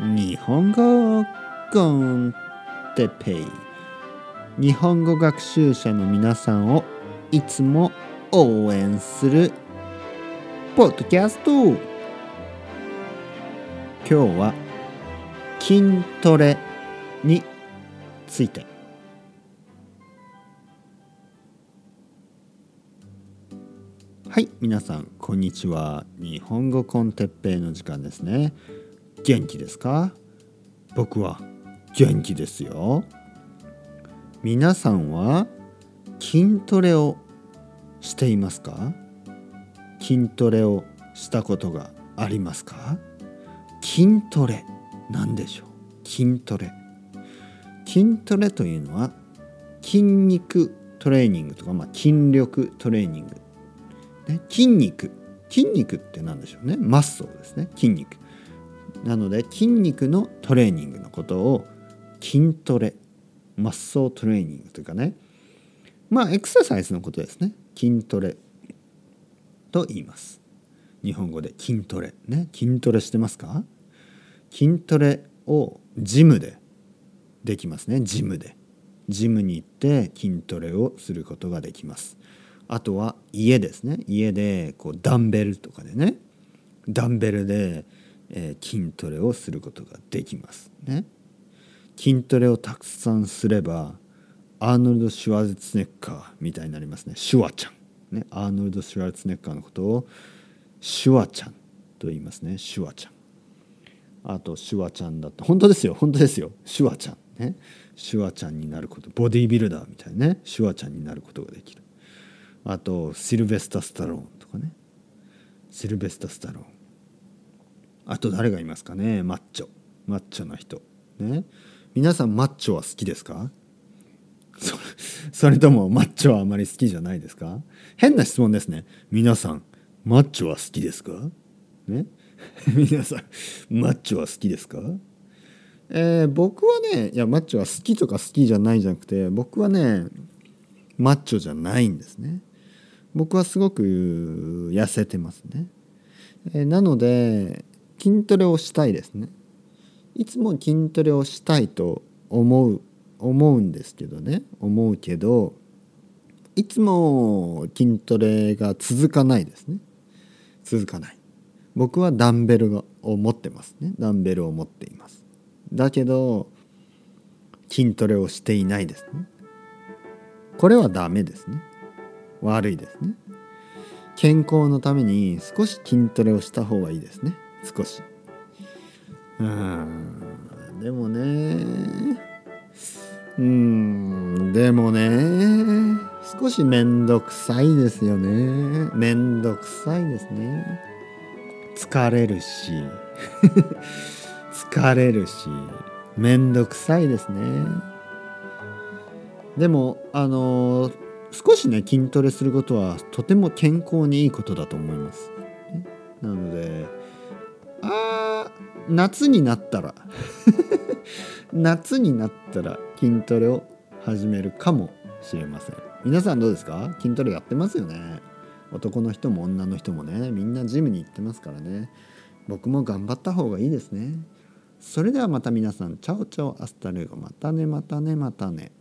日本語コンテペイ。日本語学習者の皆さんをいつも応援するポッドキャスト。今日は筋トレについて。はい皆さんこんにちは。日本語コンテッペイの時間ですね。元気ですか？僕は元気ですよ。皆さんは筋トレをしていますか？筋トレをしたことがありますか？筋トレ何でしょう？筋トレ。筋トレというのは筋肉トレーニングとか、まあ、筋力トレーニング、ね、筋肉。筋肉って何でしょうね？マッソーですね。筋肉。なので筋肉のトレーニングのことを筋トレマッソートレーニングというかね。まあエクササイズのことですね。筋トレと言います。日本語で筋トレね。筋トレしてますか？筋トレをジムでできますね。ジムで。ジムに行って筋トレをすることができます。あとは家ですね。家でこうダンベルとかでね。ダンベルで、え、筋トレをすることができますね。筋トレをたくさんすればアーノルド・シュワルツネッカーみたいになりますね。シュワちゃん、ね、アーノルド・シュワルツネッカーのことをシュワちゃんと言いますね。シュワちゃん。あとシュワちゃんだと本当ですよ。本当ですよ。シュワちゃんね。シュワちゃんになること。ボディービルダーみたいなね。シュワちゃんになることができる。あとシルベスタ・スタローンとかね。シルベスタ・スタローン。あと誰がいますかね？マッチョ。マッチョな人。ね？皆さんマッチョは好きですか？それともマッチョはあまり好きじゃないですか？変な質問ですね。皆さんマッチョは好きですか？ね？皆さんマッチョは好きですか？えー、僕はねいやマッチョは好きとか好きじゃないじゃなくて僕はねマッチョじゃないんですね。僕はすごく痩せてますね、えー、なので筋トレをしたいですね。いつも筋トレをしたいと思う思うんですけどね。思うけどいつも筋トレが続かないですね。続かない。僕はダンベルを持ってますね。ダンベルを持っています。だけど筋トレをしていないですね。これはダメですね。悪いですね。健康のために少し筋トレをした方がいいですね。少し。うん。でもね。うん。でもね。少しめんどくさいですよね。めんどくさいですね。疲れるし。疲れるし。めんどくさいですね。でもあの少しね筋トレすることはとても健康にいいことだと思います。なのであ夏になったら。夏になったら筋トレを始めるかもしれません。皆さんどうですか？筋トレやってますよね？男の人も女の人もね。みんなジムに行ってますからね。僕も頑張った方がいいですね。それではまた皆さん。チャオチャオ。 Hasta luego。またねまたねまたね。